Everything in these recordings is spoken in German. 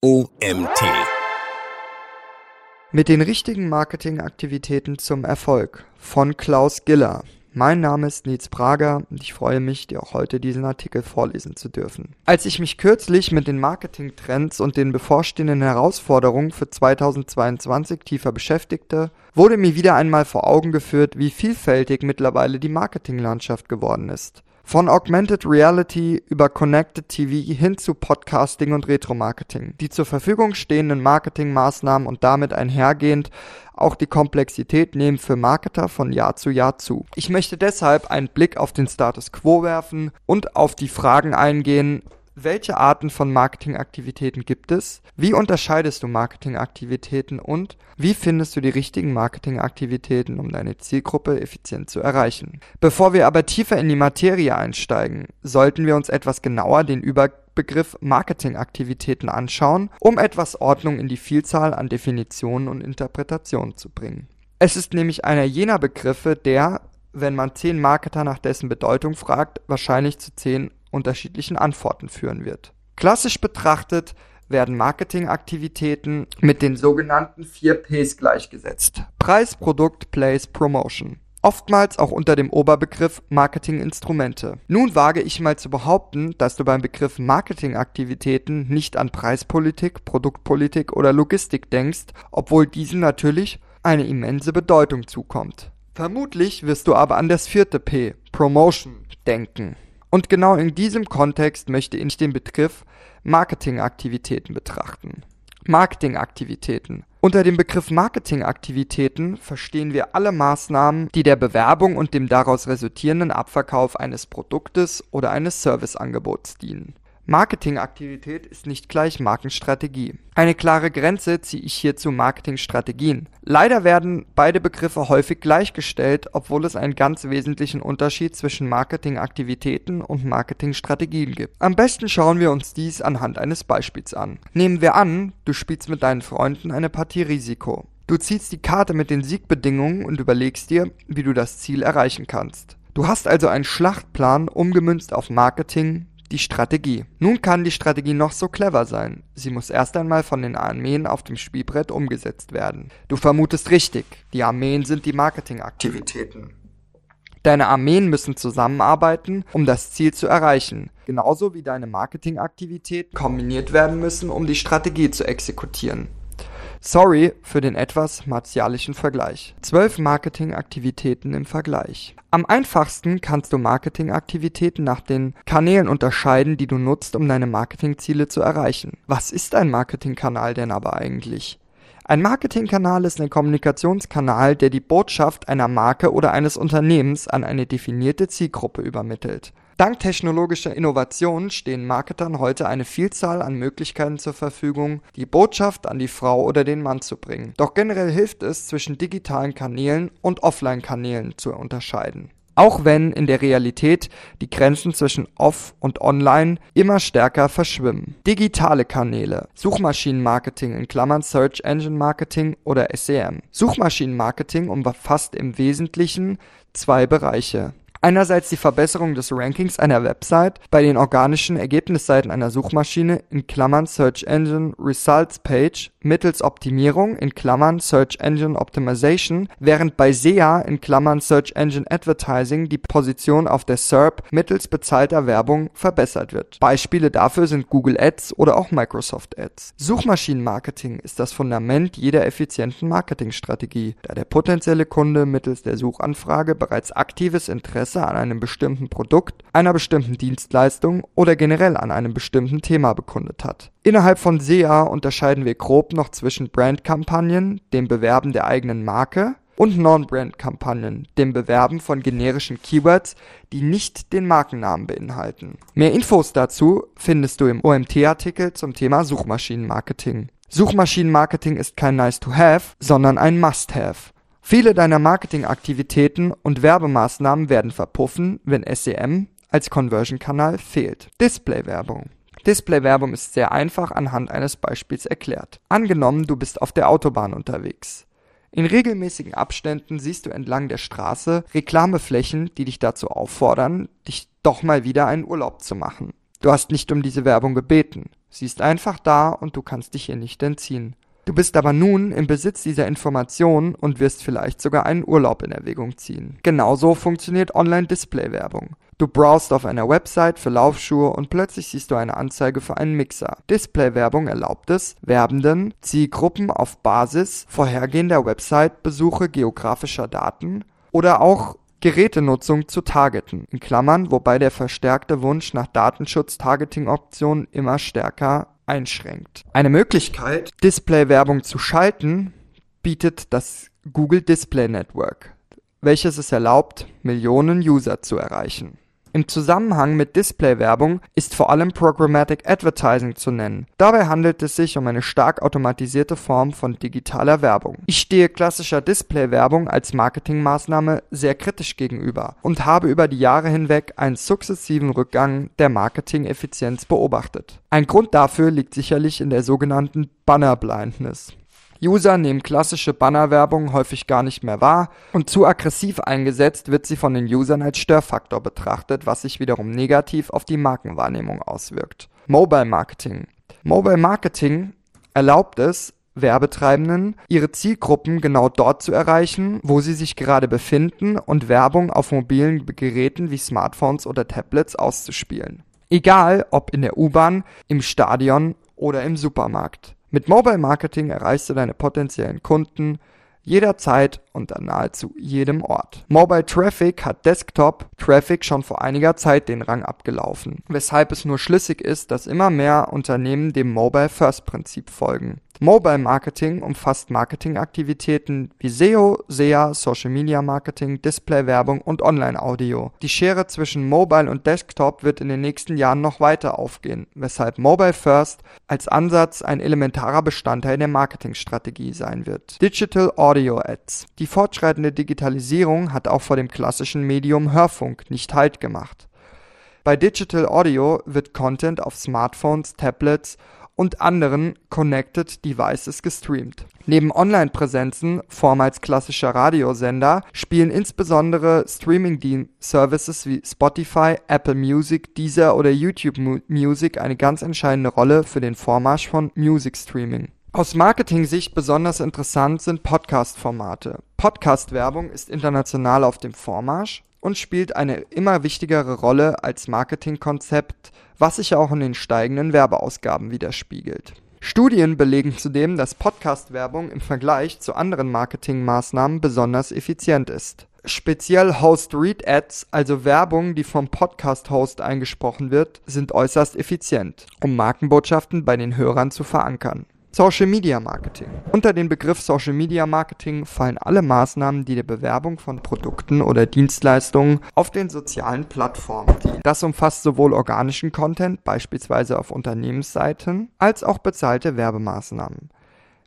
OMT. Mit den richtigen Marketingaktivitäten zum Erfolg von Klaus Giller. Mein Name ist Nils Prager und ich freue mich, dir auch heute diesen Artikel vorlesen zu dürfen. Als ich mich kürzlich mit den Marketingtrends und den bevorstehenden Herausforderungen für 2022 tiefer beschäftigte, wurde mir wieder einmal vor Augen geführt, wie vielfältig mittlerweile die Marketinglandschaft geworden ist. Von Augmented Reality über Connected TV hin zu Podcasting und Retromarketing. Die zur Verfügung stehenden Marketingmaßnahmen und damit einhergehend auch die Komplexität nehmen für Marketer von Jahr zu Jahr zu. Ich möchte deshalb einen Blick auf den Status quo werfen und auf die Fragen eingehen, welche Arten von Marketingaktivitäten gibt es? Wie unterscheidest du Marketingaktivitäten und wie findest du die richtigen Marketingaktivitäten, um deine Zielgruppe effizient zu erreichen? Bevor wir aber tiefer in die Materie einsteigen, sollten wir uns etwas genauer den Überbegriff Marketingaktivitäten anschauen, um etwas Ordnung in die Vielzahl an Definitionen und Interpretationen zu bringen. Es ist nämlich einer jener Begriffe, der, wenn man zehn Marketer nach dessen Bedeutung fragt, wahrscheinlich zu zehn unterschiedlichen Antworten führen wird. Klassisch betrachtet werden Marketingaktivitäten mit den sogenannten vier Ps gleichgesetzt. Preis, Produkt, Place, Promotion. Oftmals auch unter dem Oberbegriff Marketinginstrumente. Nun wage ich mal zu behaupten, dass du beim Begriff Marketingaktivitäten nicht an Preispolitik, Produktpolitik oder Logistik denkst, obwohl diesen natürlich eine immense Bedeutung zukommt. Vermutlich wirst du aber an das vierte P, Promotion, denken. Und genau in diesem Kontext möchte ich den Begriff Marketingaktivitäten betrachten. Marketingaktivitäten. Unter dem Begriff Marketingaktivitäten verstehen wir alle Maßnahmen, die der Bewerbung und dem daraus resultierenden Abverkauf eines Produktes oder eines Serviceangebots dienen. Marketingaktivität ist nicht gleich Markenstrategie. Eine klare Grenze ziehe ich hier zu Marketingstrategien. Leider werden beide Begriffe häufig gleichgestellt, obwohl es einen ganz wesentlichen Unterschied zwischen Marketingaktivitäten und Marketingstrategien gibt. Am besten schauen wir uns dies anhand eines Beispiels an. Nehmen wir an, du spielst mit deinen Freunden eine Partie Risiko. Du ziehst die Karte mit den Siegbedingungen und überlegst dir, wie du das Ziel erreichen kannst. Du hast also einen Schlachtplan umgemünzt auf Marketing, die Strategie. Nun kann die Strategie noch so clever sein. Sie muss erst einmal von den Armeen auf dem Spielbrett umgesetzt werden. Du vermutest richtig. Die Armeen sind die Marketingaktivitäten. Deine Armeen müssen zusammenarbeiten, um das Ziel zu erreichen. Genauso wie deine Marketingaktivitäten kombiniert werden müssen, um die Strategie zu exekutieren. Sorry für den etwas martialischen Vergleich. Zwölf Marketingaktivitäten im Vergleich. Am einfachsten kannst du Marketingaktivitäten nach den Kanälen unterscheiden, die du nutzt, um deine Marketingziele zu erreichen. Was ist ein Marketingkanal denn aber eigentlich? Ein Marketingkanal ist ein Kommunikationskanal, der die Botschaft einer Marke oder eines Unternehmens an eine definierte Zielgruppe übermittelt. Dank technologischer Innovationen stehen Marketern heute eine Vielzahl an Möglichkeiten zur Verfügung, die Botschaft an die Frau oder den Mann zu bringen. Doch generell hilft es, zwischen digitalen Kanälen und Offline-Kanälen zu unterscheiden. Auch wenn in der Realität die Grenzen zwischen Off und Online immer stärker verschwimmen. Digitale Kanäle, Suchmaschinenmarketing in Klammern Search Engine Marketing oder SEM. Suchmaschinenmarketing umfasst im Wesentlichen zwei Bereiche. Einerseits die Verbesserung des Rankings einer Website bei den organischen Ergebnisseiten einer Suchmaschine in Klammern (Search Engine Results Page) mittels Optimierung in Klammern (Search Engine Optimization), während bei SEA in Klammern (Search Engine Advertising) die Position auf der SERP mittels bezahlter Werbung verbessert wird. Beispiele dafür sind Google Ads oder auch Microsoft Ads. Suchmaschinenmarketing ist das Fundament jeder effizienten Marketingstrategie, da der potenzielle Kunde mittels der Suchanfrage bereits aktives Interesse Interesse an einem bestimmten Produkt, einer bestimmten Dienstleistung oder generell an einem bestimmten Thema bekundet hat. Innerhalb von SEA unterscheiden wir grob noch zwischen Brandkampagnen, dem Bewerben der eigenen Marke, und Non-Brand-Kampagnen, dem Bewerben von generischen Keywords, die nicht den Markennamen beinhalten. Mehr Infos dazu findest du im OMT-Artikel zum Thema Suchmaschinenmarketing. Suchmaschinenmarketing ist kein Nice-to-have, sondern ein Must-have. Viele deiner Marketingaktivitäten und Werbemaßnahmen werden verpuffen, wenn SEM als Conversion-Kanal fehlt. Displaywerbung Displaywerbung ist sehr einfach anhand eines Beispiels erklärt. Angenommen, du bist auf der Autobahn unterwegs. In regelmäßigen Abständen siehst du entlang der Straße Reklameflächen, die dich dazu auffordern, dich doch mal wieder einen Urlaub zu machen. Du hast nicht um diese Werbung gebeten. Sie ist einfach da und du kannst dich ihr nicht entziehen. Du bist aber nun im Besitz dieser Informationen und wirst vielleicht sogar einen Urlaub in Erwägung ziehen. Genauso funktioniert Online-Display-Werbung. Du browst auf einer Website für Laufschuhe und plötzlich siehst du eine Anzeige für einen Mixer. Display-Werbung erlaubt es, Werbenden Zielgruppen auf Basis vorhergehender Website-Besuche geografischer Daten oder auch Gerätenutzung zu targeten in Klammern, wobei der verstärkte Wunsch nach Datenschutz-Targeting-Optionen immer stärker einschränkt. Eine Möglichkeit, Display-Werbung zu schalten, bietet das Google Display Network, welches es erlaubt, Millionen User zu erreichen im Zusammenhang mit Display-Werbung ist vor allem Programmatic Advertising zu nennen. Dabei handelt es sich um eine stark automatisierte Form von digitaler Werbung. Ich stehe klassischer Display-Werbung als Marketingmaßnahme sehr kritisch gegenüber und habe über die Jahre hinweg einen sukzessiven Rückgang der Marketing-Effizienz beobachtet. Ein Grund dafür liegt sicherlich in der sogenannten Banner Blindness. User nehmen klassische Bannerwerbung häufig gar nicht mehr wahr und zu aggressiv eingesetzt wird sie von den Usern als Störfaktor betrachtet, was sich wiederum negativ auf die Markenwahrnehmung auswirkt. Mobile Marketing. Mobile Marketing erlaubt es, Werbetreibenden, ihre Zielgruppen genau dort zu erreichen, wo sie sich gerade befinden und Werbung auf mobilen Geräten wie Smartphones oder Tablets auszuspielen. Egal ob in der U-Bahn, im Stadion oder im Supermarkt. Mit Mobile Marketing erreichst du deine potenziellen Kunden jederzeit und an nahezu jedem Ort. Mobile Traffic hat Desktop Traffic schon vor einiger Zeit den Rang abgelaufen, weshalb es nur schlüssig ist, dass immer mehr Unternehmen dem Mobile First Prinzip folgen. Mobile Marketing umfasst Marketingaktivitäten wie SEO, SEA, Social Media Marketing, Display-Werbung und Online-Audio. Die Schere zwischen Mobile und Desktop wird in den nächsten Jahren noch weiter aufgehen, weshalb Mobile First als Ansatz ein elementarer Bestandteil der Marketingstrategie sein wird. Digital Audio Ads. Die fortschreitende Digitalisierung hat auch vor dem klassischen Medium Hörfunk nicht Halt gemacht. Bei Digital Audio wird Content auf Smartphones, Tablets und anderen Connected Devices gestreamt. Neben Online-Präsenzen, vormals klassischer Radiosender, spielen insbesondere Streaming-Services wie Spotify, Apple Music, Deezer oder YouTube Music eine ganz entscheidende Rolle für den Vormarsch von Music Streaming. Aus Marketing-Sicht besonders interessant sind Podcast-Formate. Podcast-Werbung ist international auf dem Vormarsch und spielt eine immer wichtigere Rolle als Marketingkonzept, was sich auch in den steigenden Werbeausgaben widerspiegelt. Studien belegen zudem, dass Podcast-Werbung im Vergleich zu anderen Marketingmaßnahmen besonders effizient ist. Speziell Host-Read-Ads, also Werbung, die vom Podcast-Host eingesprochen wird, sind äußerst effizient, um Markenbotschaften bei den Hörern zu verankern. Social Media Marketing. Unter den Begriff Social Media Marketing fallen alle Maßnahmen, die der Bewerbung von Produkten oder Dienstleistungen auf den sozialen Plattformen dienen. Das umfasst sowohl organischen Content, beispielsweise auf Unternehmensseiten, als auch bezahlte Werbemaßnahmen.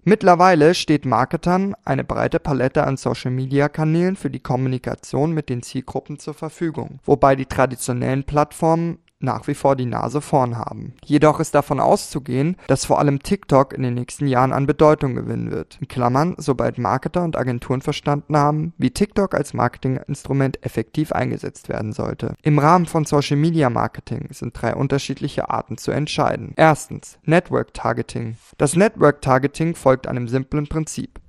Mittlerweile steht Marketern eine breite Palette an Social-Media-Kanälen für die Kommunikation mit den Zielgruppen zur Verfügung, wobei die traditionellen Plattformen nach wie vor die Nase vorn haben. Jedoch ist davon auszugehen, dass vor allem TikTok in den nächsten Jahren an Bedeutung gewinnen wird. In Klammern, sobald Marketer und Agenturen verstanden haben, wie TikTok als Marketinginstrument effektiv eingesetzt werden sollte. Im Rahmen von Social Media Marketing sind drei unterschiedliche Arten zu entscheiden. Erstens, Network Targeting. Das Network Targeting folgt einem simplen Prinzip.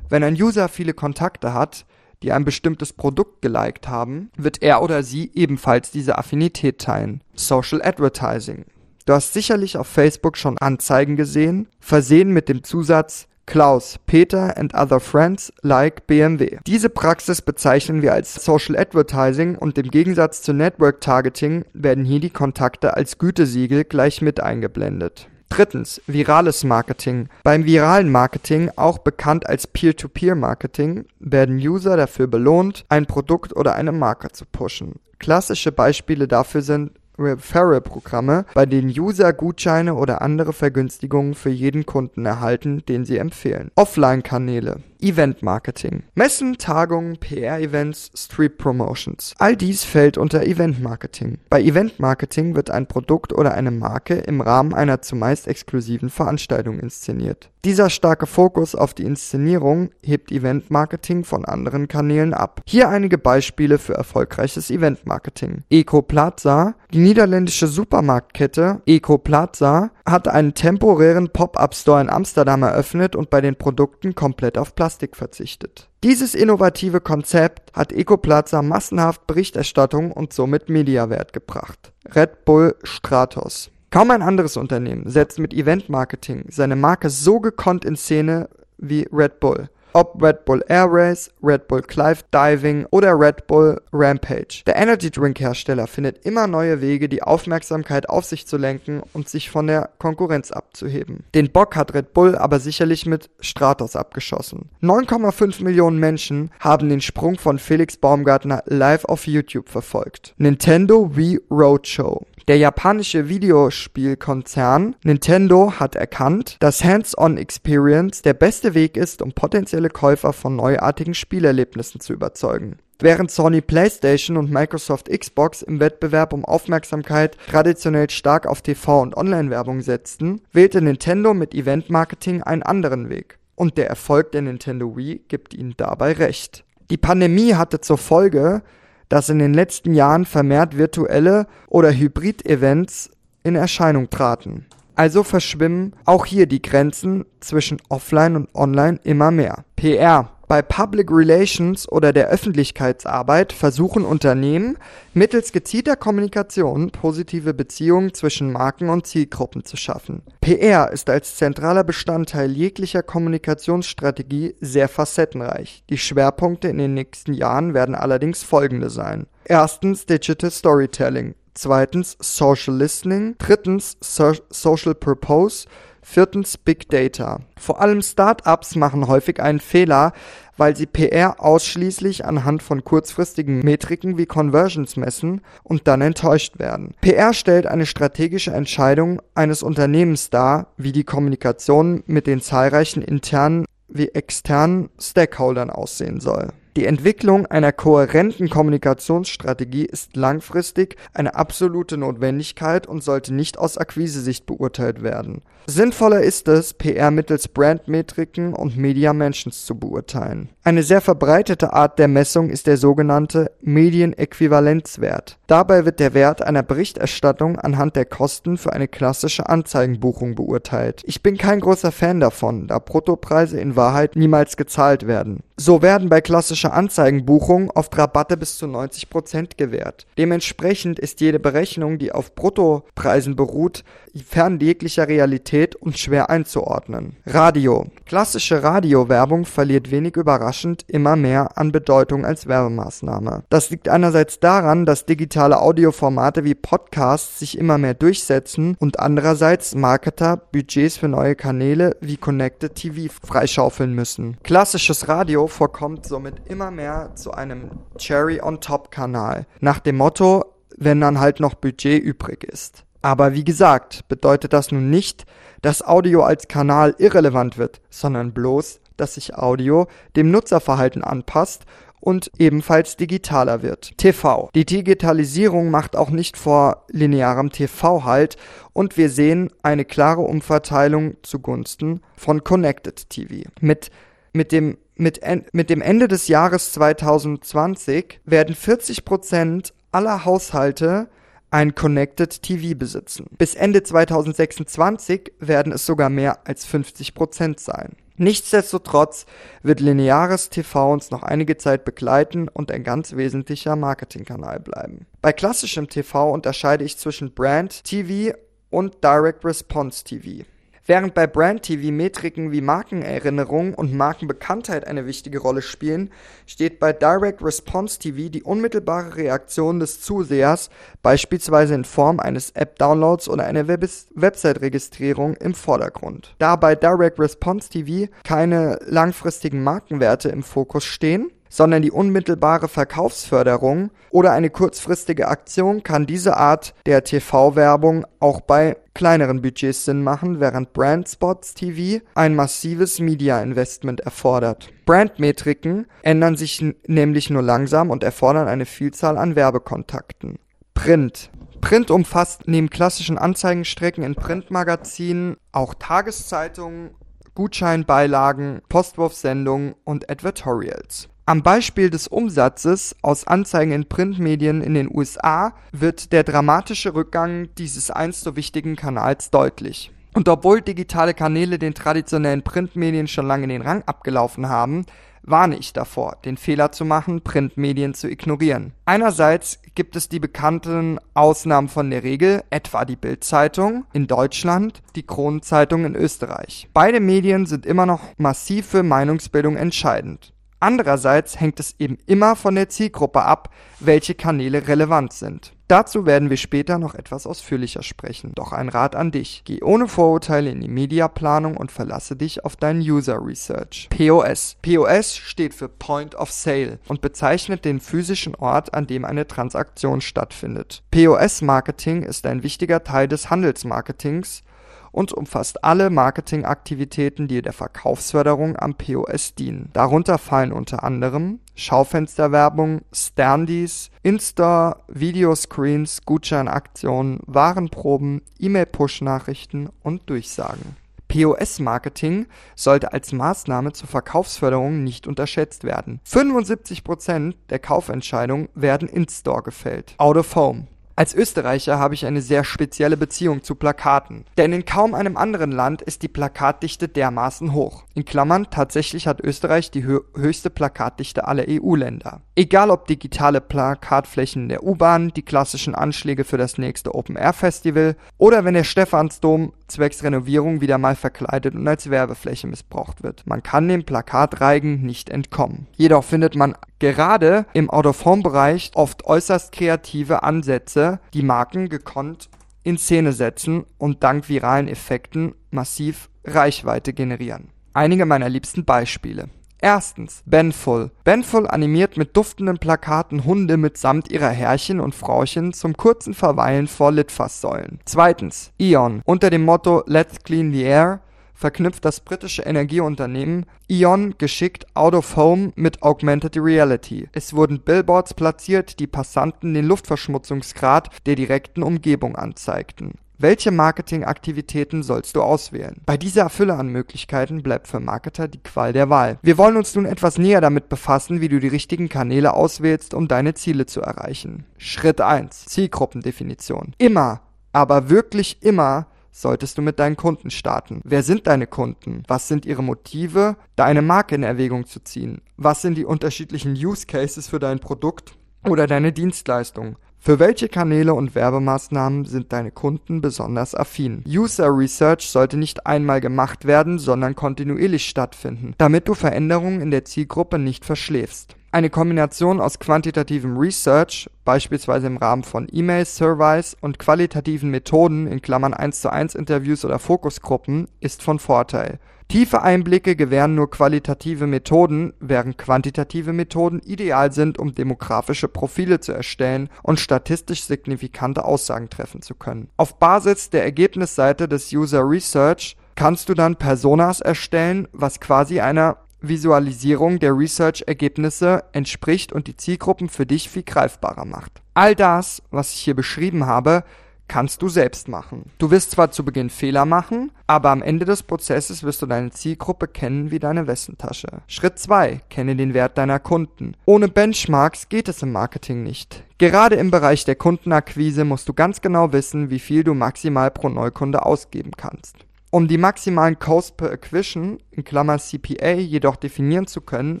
Wenn ein User viele Kontakte hat, die ein bestimmtes Produkt geliked haben, wird er oder sie ebenfalls diese Affinität teilen. Social Advertising. Du hast sicherlich auf Facebook schon Anzeigen gesehen, versehen mit dem Zusatz Klaus, Peter and other friends like BMW. Diese Praxis bezeichnen wir als Social Advertising und im Gegensatz zu Network Targeting werden hier die Kontakte als Gütesiegel gleich mit eingeblendet. Drittens, virales Marketing. Beim viralen Marketing, auch bekannt als Peer-to-Peer-Marketing, werden User dafür belohnt, ein Produkt oder eine Marke zu pushen. Klassische Beispiele dafür sind Referral-Programme, bei denen User Gutscheine oder andere Vergünstigungen für jeden Kunden erhalten, den sie empfehlen. Offline-Kanäle Event Marketing. Messen, Tagungen, PR-Events, Street Promotions. All dies fällt unter Event Marketing. Bei Event Marketing wird ein Produkt oder eine Marke im Rahmen einer zumeist exklusiven Veranstaltung inszeniert. Dieser starke Fokus auf die Inszenierung hebt Event Marketing von anderen Kanälen ab. Hier einige Beispiele für erfolgreiches Event Marketing. Eco Plaza, die niederländische Supermarktkette Eco Plaza, hat einen temporären Pop-up-Store in Amsterdam eröffnet und bei den Produkten komplett auf Plastik verzichtet. Dieses innovative Konzept hat Ecoplaza massenhaft Berichterstattung und somit Mediawert gebracht. Red Bull Stratos Kaum ein anderes Unternehmen setzt mit Event-Marketing seine Marke so gekonnt in Szene wie Red Bull. Ob Red Bull Air Race, Red Bull Clive Diving oder Red Bull Rampage. Der Energy Drink Hersteller findet immer neue Wege, die Aufmerksamkeit auf sich zu lenken und sich von der Konkurrenz abzuheben. Den Bock hat Red Bull aber sicherlich mit Stratos abgeschossen. 9,5 Millionen Menschen haben den Sprung von Felix Baumgartner live auf YouTube verfolgt. Nintendo Wii Roadshow. Der japanische Videospielkonzern Nintendo hat erkannt, dass Hands-on-Experience der beste Weg ist, um potenzielle Käufer von neuartigen Spielerlebnissen zu überzeugen. Während Sony PlayStation und Microsoft Xbox im Wettbewerb um Aufmerksamkeit traditionell stark auf TV und Online-Werbung setzten, wählte Nintendo mit Event-Marketing einen anderen Weg. Und der Erfolg der Nintendo Wii gibt ihnen dabei recht. Die Pandemie hatte zur Folge, dass in den letzten Jahren vermehrt virtuelle oder Hybrid-Events in Erscheinung traten. Also verschwimmen auch hier die Grenzen zwischen Offline und Online immer mehr. PR bei Public Relations oder der Öffentlichkeitsarbeit versuchen Unternehmen mittels gezielter Kommunikation positive Beziehungen zwischen Marken und Zielgruppen zu schaffen. PR ist als zentraler Bestandteil jeglicher Kommunikationsstrategie sehr facettenreich. Die Schwerpunkte in den nächsten Jahren werden allerdings folgende sein. Erstens Digital Storytelling. Zweitens Social Listening. Drittens so Social Purpose. Viertens Big Data. Vor allem Startups machen häufig einen Fehler, weil sie PR ausschließlich anhand von kurzfristigen Metriken wie Conversions messen und dann enttäuscht werden. PR stellt eine strategische Entscheidung eines Unternehmens dar, wie die Kommunikation mit den zahlreichen internen wie externen Stakeholdern aussehen soll. Die Entwicklung einer kohärenten Kommunikationsstrategie ist langfristig eine absolute Notwendigkeit und sollte nicht aus Akquisesicht beurteilt werden. Sinnvoller ist es, PR mittels Brandmetriken und Media Mentions zu beurteilen. Eine sehr verbreitete Art der Messung ist der sogenannte Medienäquivalenzwert. Dabei wird der Wert einer Berichterstattung anhand der Kosten für eine klassische Anzeigenbuchung beurteilt. Ich bin kein großer Fan davon, da Bruttopreise in Wahrheit niemals gezahlt werden. So werden bei klassischer Anzeigenbuchung oft Rabatte bis zu 90% gewährt. Dementsprechend ist jede Berechnung, die auf Bruttopreisen beruht, fern jeglicher Realität und schwer einzuordnen. Radio. Klassische Radiowerbung verliert wenig überraschend immer mehr an Bedeutung als Werbemaßnahme. Das liegt einerseits daran, dass digitale Audioformate wie Podcasts sich immer mehr durchsetzen und andererseits Marketer Budgets für neue Kanäle wie Connected TV freischaufeln müssen. Klassisches Radio vorkommt somit immer mehr zu einem Cherry-on-Top-Kanal. Nach dem Motto, wenn dann halt noch Budget übrig ist. Aber wie gesagt, bedeutet das nun nicht, dass Audio als Kanal irrelevant wird, sondern bloß, dass sich Audio dem Nutzerverhalten anpasst und ebenfalls digitaler wird. TV. Die Digitalisierung macht auch nicht vor linearem TV halt und wir sehen eine klare Umverteilung zugunsten von Connected TV. Mit, mit dem mit, mit dem Ende des Jahres 2020 werden 40 Prozent aller Haushalte ein Connected TV besitzen. Bis Ende 2026 werden es sogar mehr als 50 Prozent sein. Nichtsdestotrotz wird lineares TV uns noch einige Zeit begleiten und ein ganz wesentlicher Marketingkanal bleiben. Bei klassischem TV unterscheide ich zwischen Brand TV und Direct Response TV. Während bei Brand TV Metriken wie Markenerinnerung und Markenbekanntheit eine wichtige Rolle spielen, steht bei Direct Response TV die unmittelbare Reaktion des Zusehers, beispielsweise in Form eines App-Downloads oder einer Web Website-Registrierung, im Vordergrund. Da bei Direct Response TV keine langfristigen Markenwerte im Fokus stehen, sondern die unmittelbare Verkaufsförderung oder eine kurzfristige Aktion kann diese Art der TV-Werbung auch bei kleineren Budgets Sinn machen, während Brandspots TV ein massives Media-Investment erfordert. Brandmetriken ändern sich nämlich nur langsam und erfordern eine Vielzahl an Werbekontakten. Print Print umfasst neben klassischen Anzeigenstrecken in Printmagazinen auch Tageszeitungen, Gutscheinbeilagen, Postwurfsendungen und Advertorials. Am Beispiel des Umsatzes aus Anzeigen in Printmedien in den USA wird der dramatische Rückgang dieses einst so wichtigen Kanals deutlich. Und obwohl digitale Kanäle den traditionellen Printmedien schon lange den Rang abgelaufen haben, warne ich davor, den Fehler zu machen, Printmedien zu ignorieren. Einerseits gibt es die bekannten Ausnahmen von der Regel, etwa die Bild-Zeitung in Deutschland, die Kronenzeitung in Österreich. Beide Medien sind immer noch massiv für Meinungsbildung entscheidend. Andererseits hängt es eben immer von der Zielgruppe ab, welche Kanäle relevant sind. Dazu werden wir später noch etwas ausführlicher sprechen. Doch ein Rat an dich. Geh ohne Vorurteile in die Mediaplanung und verlasse dich auf dein User Research. POS. POS steht für Point of Sale und bezeichnet den physischen Ort, an dem eine Transaktion stattfindet. POS-Marketing ist ein wichtiger Teil des Handelsmarketings und umfasst alle Marketingaktivitäten, die der Verkaufsförderung am POS dienen. Darunter fallen unter anderem Schaufensterwerbung, Standees, In-Store, Videoscreens, Gutscheinaktionen, Warenproben, E-Mail-Push-Nachrichten und Durchsagen. POS-Marketing sollte als Maßnahme zur Verkaufsförderung nicht unterschätzt werden. 75% der Kaufentscheidungen werden in-Store gefällt. Out of Home als Österreicher habe ich eine sehr spezielle Beziehung zu Plakaten, denn in kaum einem anderen Land ist die Plakatdichte dermaßen hoch. In Klammern, tatsächlich hat Österreich die hö höchste Plakatdichte aller EU-Länder. Egal ob digitale Plakatflächen der U-Bahn, die klassischen Anschläge für das nächste Open-Air-Festival oder wenn der Stephansdom zwecks Renovierung wieder mal verkleidet und als Werbefläche missbraucht wird. Man kann dem Plakatreigen nicht entkommen. Jedoch findet man gerade im Out-of-Home-Bereich oft äußerst kreative Ansätze, die Marken gekonnt in Szene setzen und dank viralen Effekten massiv Reichweite generieren. Einige meiner liebsten Beispiele. Erstens Benful. Benful animiert mit duftenden Plakaten Hunde mitsamt ihrer Herrchen und Frauchen zum kurzen Verweilen vor Litfaßsäulen. Zweitens Eon. Unter dem Motto Let's Clean the Air verknüpft das britische Energieunternehmen E.ON geschickt Out of Home mit Augmented Reality. Es wurden Billboards platziert, die Passanten den Luftverschmutzungsgrad der direkten Umgebung anzeigten. Welche Marketingaktivitäten sollst du auswählen? Bei dieser Fülle an Möglichkeiten bleibt für Marketer die Qual der Wahl. Wir wollen uns nun etwas näher damit befassen, wie du die richtigen Kanäle auswählst, um deine Ziele zu erreichen. Schritt 1. Zielgruppendefinition. Immer, aber wirklich immer solltest du mit deinen Kunden starten. Wer sind deine Kunden? Was sind ihre Motive, deine Marke in Erwägung zu ziehen? Was sind die unterschiedlichen Use Cases für dein Produkt oder deine Dienstleistung? Für welche Kanäle und Werbemaßnahmen sind deine Kunden besonders affin? User Research sollte nicht einmal gemacht werden, sondern kontinuierlich stattfinden, damit du Veränderungen in der Zielgruppe nicht verschläfst. Eine Kombination aus quantitativem Research, beispielsweise im Rahmen von E-Mail-Surveys, und qualitativen Methoden in Klammern (1:1 Interviews oder Fokusgruppen) ist von Vorteil. Tiefe Einblicke gewähren nur qualitative Methoden, während quantitative Methoden ideal sind, um demografische Profile zu erstellen und statistisch signifikante Aussagen treffen zu können. Auf Basis der Ergebnisseite des User Research kannst du dann Personas erstellen, was quasi einer Visualisierung der Research-Ergebnisse entspricht und die Zielgruppen für dich viel greifbarer macht. All das, was ich hier beschrieben habe, kannst du selbst machen. Du wirst zwar zu Beginn Fehler machen, aber am Ende des Prozesses wirst du deine Zielgruppe kennen wie deine Westentasche. Schritt 2. Kenne den Wert deiner Kunden. Ohne Benchmarks geht es im Marketing nicht. Gerade im Bereich der Kundenakquise musst du ganz genau wissen, wie viel du maximal pro Neukunde ausgeben kannst. Um die maximalen Cost per Acquisition in Klammer (CPA) jedoch definieren zu können,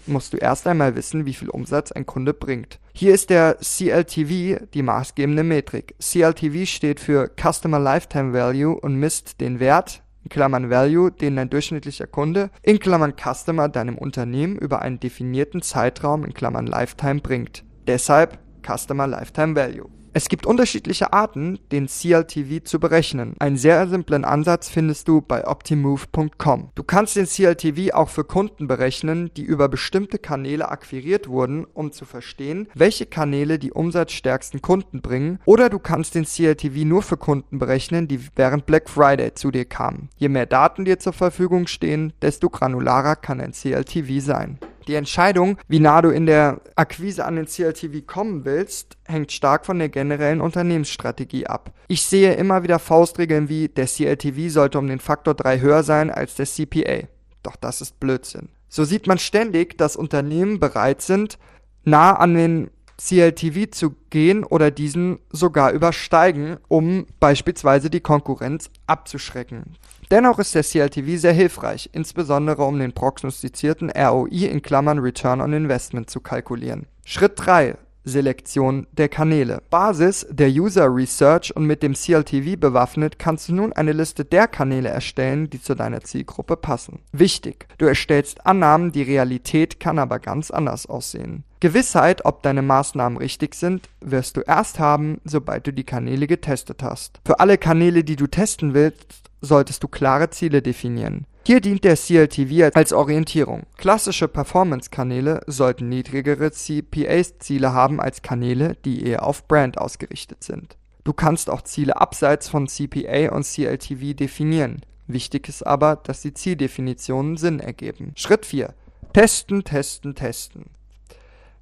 musst du erst einmal wissen, wie viel Umsatz ein Kunde bringt. Hier ist der CLTV die maßgebende Metrik. CLTV steht für Customer Lifetime Value und misst den Wert in Klammern (Value), den dein durchschnittlicher Kunde in Klammern (Customer) deinem Unternehmen über einen definierten Zeitraum in Klammern (Lifetime) bringt. Deshalb Customer Lifetime Value Es gibt unterschiedliche Arten, den CLTV zu berechnen. Einen sehr simplen Ansatz findest du bei optimove.com. Du kannst den CLTV auch für Kunden berechnen, die über bestimmte Kanäle akquiriert wurden, um zu verstehen, welche Kanäle die umsatzstärksten Kunden bringen, oder du kannst den CLTV nur für Kunden berechnen, die während Black Friday zu dir kamen. Je mehr Daten dir zur Verfügung stehen, desto granularer kann ein CLTV sein. Die Entscheidung, wie nah du in der Akquise an den CLTV kommen willst, hängt stark von der generellen Unternehmensstrategie ab. Ich sehe immer wieder Faustregeln wie der CLTV sollte um den Faktor 3 höher sein als der CPA. Doch das ist Blödsinn. So sieht man ständig, dass Unternehmen bereit sind, nah an den CLTV zu gehen oder diesen sogar übersteigen, um beispielsweise die Konkurrenz abzuschrecken. Dennoch ist der CLTV sehr hilfreich, insbesondere um den prognostizierten ROI in Klammern (Return on Investment) zu kalkulieren. Schritt 3 Selektion der Kanäle. Basis der User Research und mit dem CLTV bewaffnet kannst du nun eine Liste der Kanäle erstellen, die zu deiner Zielgruppe passen. Wichtig, du erstellst Annahmen, die Realität kann aber ganz anders aussehen. Gewissheit, ob deine Maßnahmen richtig sind, wirst du erst haben, sobald du die Kanäle getestet hast. Für alle Kanäle, die du testen willst, solltest du klare Ziele definieren. Hier dient der CLTV als Orientierung. Klassische Performance-Kanäle sollten niedrigere CPA-Ziele haben als Kanäle, die eher auf Brand ausgerichtet sind. Du kannst auch Ziele abseits von CPA und CLTV definieren. Wichtig ist aber, dass die Zieldefinitionen Sinn ergeben. Schritt 4. Testen, testen, testen.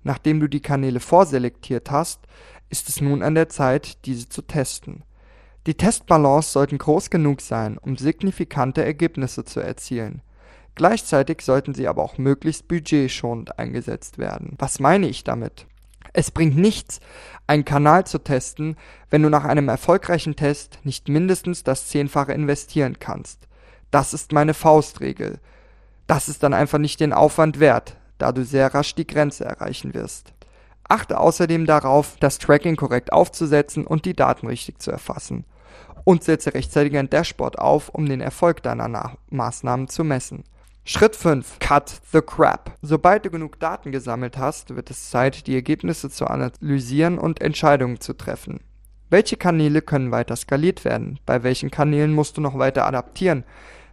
Nachdem du die Kanäle vorselektiert hast, ist es nun an der Zeit, diese zu testen. Die Testbalance sollten groß genug sein, um signifikante Ergebnisse zu erzielen. Gleichzeitig sollten sie aber auch möglichst budgetschonend eingesetzt werden. Was meine ich damit? Es bringt nichts, einen Kanal zu testen, wenn du nach einem erfolgreichen Test nicht mindestens das Zehnfache investieren kannst. Das ist meine Faustregel. Das ist dann einfach nicht den Aufwand wert, da du sehr rasch die Grenze erreichen wirst. Achte außerdem darauf, das Tracking korrekt aufzusetzen und die Daten richtig zu erfassen und setze rechtzeitig ein Dashboard auf, um den Erfolg deiner Na Maßnahmen zu messen. Schritt 5. Cut the crap. Sobald du genug Daten gesammelt hast, wird es Zeit, die Ergebnisse zu analysieren und Entscheidungen zu treffen. Welche Kanäle können weiter skaliert werden? Bei welchen Kanälen musst du noch weiter adaptieren?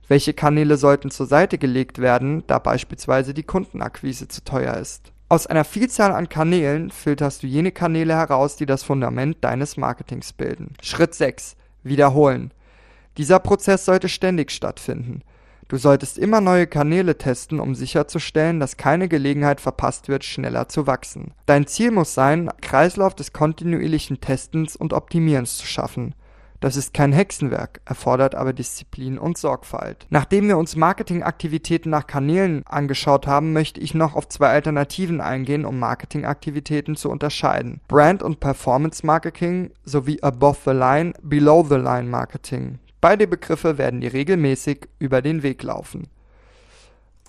Welche Kanäle sollten zur Seite gelegt werden, da beispielsweise die Kundenakquise zu teuer ist? Aus einer Vielzahl an Kanälen filterst du jene Kanäle heraus, die das Fundament deines Marketings bilden. Schritt 6 wiederholen. Dieser Prozess sollte ständig stattfinden. Du solltest immer neue Kanäle testen, um sicherzustellen, dass keine Gelegenheit verpasst wird, schneller zu wachsen. Dein Ziel muss sein, Kreislauf des kontinuierlichen Testens und Optimierens zu schaffen. Das ist kein Hexenwerk, erfordert aber Disziplin und Sorgfalt. Nachdem wir uns Marketingaktivitäten nach Kanälen angeschaut haben, möchte ich noch auf zwei Alternativen eingehen, um Marketingaktivitäten zu unterscheiden. Brand- und Performance-Marketing sowie Above-the-Line, Below-the-Line Marketing. Beide Begriffe werden dir regelmäßig über den Weg laufen.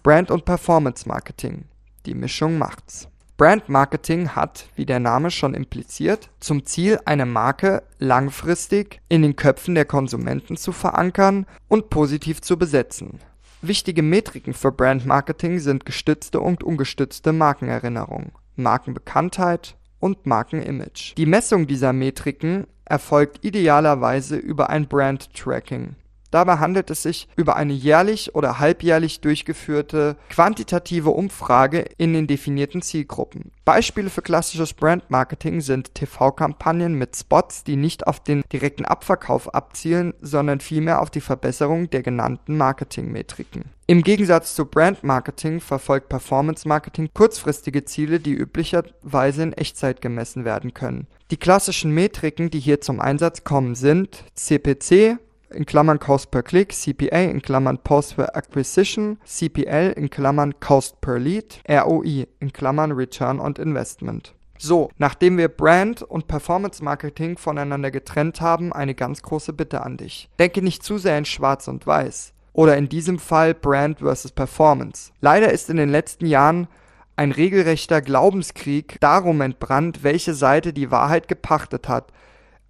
Brand- und Performance-Marketing. Die Mischung macht's. Brand Marketing hat, wie der Name schon impliziert, zum Ziel, eine Marke langfristig in den Köpfen der Konsumenten zu verankern und positiv zu besetzen. Wichtige Metriken für Brand Marketing sind gestützte und ungestützte Markenerinnerung, Markenbekanntheit und Markenimage. Die Messung dieser Metriken erfolgt idealerweise über ein Brand Tracking Dabei handelt es sich über eine jährlich oder halbjährlich durchgeführte quantitative Umfrage in den definierten Zielgruppen. Beispiele für klassisches Brandmarketing sind TV-Kampagnen mit Spots, die nicht auf den direkten Abverkauf abzielen, sondern vielmehr auf die Verbesserung der genannten Marketingmetriken. Im Gegensatz zu Brandmarketing verfolgt Performance Marketing kurzfristige Ziele, die üblicherweise in Echtzeit gemessen werden können. Die klassischen Metriken, die hier zum Einsatz kommen, sind CPC in Klammern Cost per Click, CPA in Klammern Post per Acquisition, CPL in Klammern Cost per Lead, ROI in Klammern Return on Investment. So, nachdem wir Brand und Performance Marketing voneinander getrennt haben, eine ganz große Bitte an dich. Denke nicht zu sehr in Schwarz und Weiß. Oder in diesem Fall Brand versus Performance. Leider ist in den letzten Jahren ein regelrechter Glaubenskrieg darum entbrannt, welche Seite die Wahrheit gepachtet hat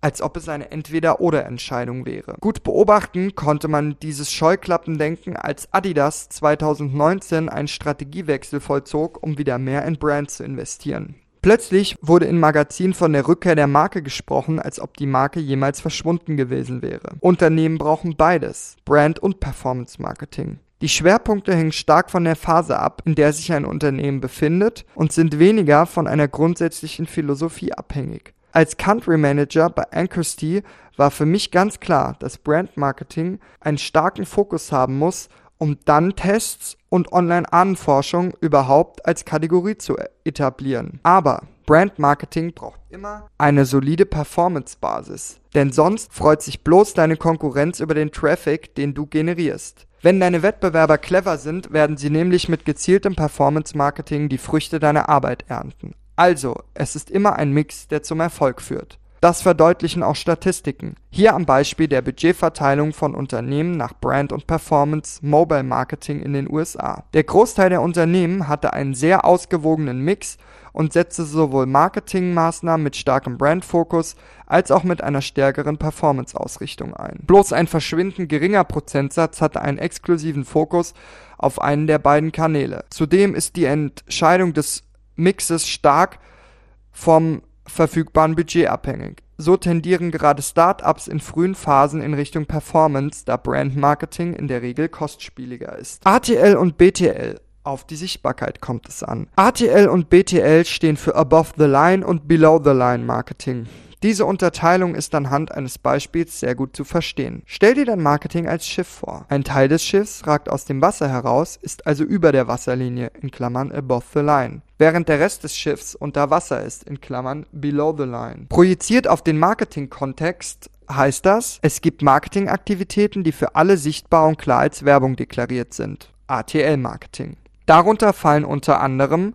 als ob es eine Entweder-oder-Entscheidung wäre. Gut beobachten konnte man dieses Scheuklappendenken, als Adidas 2019 einen Strategiewechsel vollzog, um wieder mehr in Brand zu investieren. Plötzlich wurde in Magazinen von der Rückkehr der Marke gesprochen, als ob die Marke jemals verschwunden gewesen wäre. Unternehmen brauchen beides, Brand und Performance Marketing. Die Schwerpunkte hängen stark von der Phase ab, in der sich ein Unternehmen befindet und sind weniger von einer grundsätzlichen Philosophie abhängig. Als Country Manager bei Anchorstee war für mich ganz klar, dass Brand Marketing einen starken Fokus haben muss, um dann Tests und Online-Ahnenforschung überhaupt als Kategorie zu etablieren. Aber Brand Marketing braucht immer eine solide Performance-Basis, denn sonst freut sich bloß deine Konkurrenz über den Traffic, den du generierst. Wenn deine Wettbewerber clever sind, werden sie nämlich mit gezieltem Performance-Marketing die Früchte deiner Arbeit ernten. Also, es ist immer ein Mix, der zum Erfolg führt. Das verdeutlichen auch Statistiken. Hier am Beispiel der Budgetverteilung von Unternehmen nach Brand und Performance Mobile Marketing in den USA. Der Großteil der Unternehmen hatte einen sehr ausgewogenen Mix und setzte sowohl Marketingmaßnahmen mit starkem Brandfokus als auch mit einer stärkeren Performance-Ausrichtung ein. Bloß ein verschwindend geringer Prozentsatz hatte einen exklusiven Fokus auf einen der beiden Kanäle. Zudem ist die Entscheidung des Mixes stark vom verfügbaren Budget abhängig. So tendieren gerade Startups in frühen Phasen in Richtung Performance, da Brandmarketing in der Regel kostspieliger ist. ATL und BTL auf die Sichtbarkeit kommt es an. ATL und BTL stehen für Above the Line und Below the Line Marketing. Diese Unterteilung ist anhand eines Beispiels sehr gut zu verstehen. Stell dir dein Marketing als Schiff vor. Ein Teil des Schiffs ragt aus dem Wasser heraus, ist also über der Wasserlinie in Klammern above the line, während der Rest des Schiffs unter Wasser ist in Klammern below the line. Projiziert auf den Marketing-Kontext heißt das, es gibt Marketingaktivitäten, die für alle sichtbar und klar als Werbung deklariert sind. ATL-Marketing. Darunter fallen unter anderem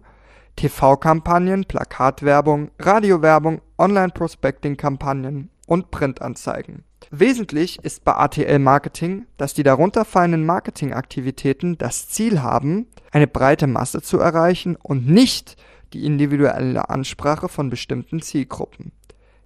TV-Kampagnen, Plakatwerbung, Radiowerbung, Online-Prospecting-Kampagnen und Printanzeigen. Wesentlich ist bei ATL-Marketing, dass die darunter fallenden Marketingaktivitäten das Ziel haben, eine breite Masse zu erreichen und nicht die individuelle Ansprache von bestimmten Zielgruppen.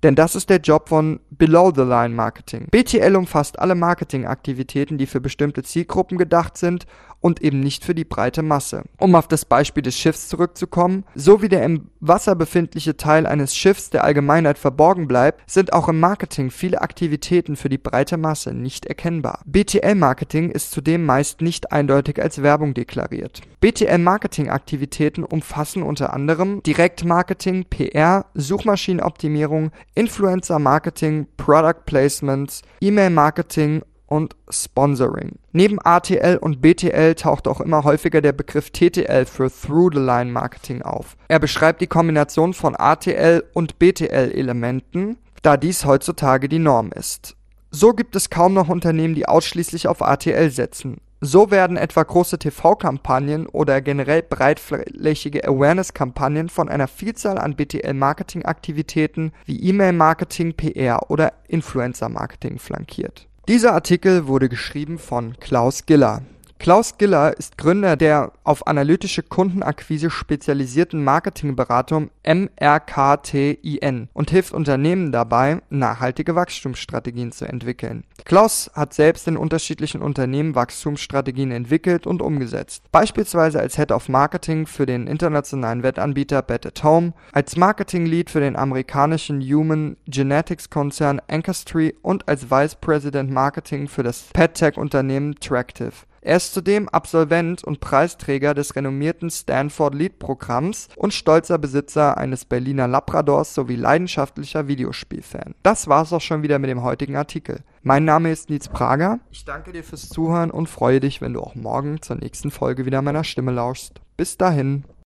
Denn das ist der Job von Below-the-Line-Marketing. BTL umfasst alle Marketingaktivitäten, die für bestimmte Zielgruppen gedacht sind und eben nicht für die breite Masse. Um auf das Beispiel des Schiffs zurückzukommen, so wie der im Wasser befindliche Teil eines Schiffs der Allgemeinheit verborgen bleibt, sind auch im Marketing viele Aktivitäten für die breite Masse nicht erkennbar. BTL-Marketing ist zudem meist nicht eindeutig als Werbung deklariert. BTL-Marketing-Aktivitäten umfassen unter anderem Direktmarketing, PR, Suchmaschinenoptimierung, Influencer-Marketing, Product Placements, E-Mail-Marketing und Sponsoring. Neben ATL und BTL taucht auch immer häufiger der Begriff TTL für Through-the-Line Marketing auf. Er beschreibt die Kombination von ATL und BTL-Elementen, da dies heutzutage die Norm ist. So gibt es kaum noch Unternehmen, die ausschließlich auf ATL setzen. So werden etwa große TV-Kampagnen oder generell breitflächige Awareness-Kampagnen von einer Vielzahl an BTL-Marketing-Aktivitäten wie E-Mail-Marketing, PR oder Influencer-Marketing flankiert dieser Artikel wurde geschrieben von Klaus Giller Klaus Giller ist Gründer der auf analytische Kundenakquise spezialisierten Marketingberatung MRKTIN und hilft Unternehmen dabei, nachhaltige Wachstumsstrategien zu entwickeln. Klaus hat selbst in unterschiedlichen Unternehmen Wachstumsstrategien entwickelt und umgesetzt, beispielsweise als Head of Marketing für den internationalen Wettanbieter Bet at Home, als Marketing Lead für den amerikanischen Human Genetics Konzern Ancestry und als Vice President Marketing für das PetTech-Unternehmen Tractive. Er ist zudem Absolvent und Preisträger des renommierten Stanford-Lead-Programms und stolzer Besitzer eines Berliner Labradors sowie leidenschaftlicher Videospielfan. Das war's auch schon wieder mit dem heutigen Artikel. Mein Name ist Nils Prager. Ich danke dir fürs Zuhören und freue dich, wenn du auch morgen zur nächsten Folge wieder meiner Stimme lauschst. Bis dahin.